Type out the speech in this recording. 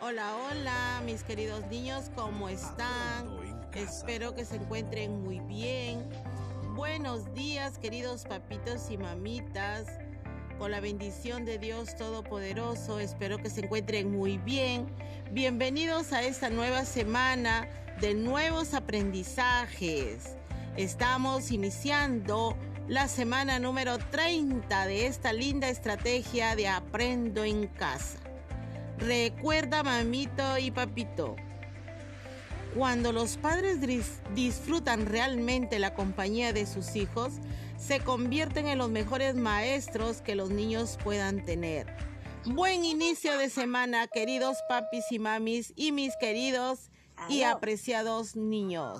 Hola, hola, mis queridos niños, ¿cómo están? Espero que se encuentren muy bien. Buenos días, queridos papitos y mamitas. Con la bendición de Dios Todopoderoso, espero que se encuentren muy bien. Bienvenidos a esta nueva semana de nuevos aprendizajes. Estamos iniciando la semana número 30 de esta linda estrategia de Aprendo en casa. Recuerda, mamito y papito, cuando los padres disfrutan realmente la compañía de sus hijos, se convierten en los mejores maestros que los niños puedan tener. Buen inicio de semana, queridos papis y mamis y mis queridos y apreciados niños.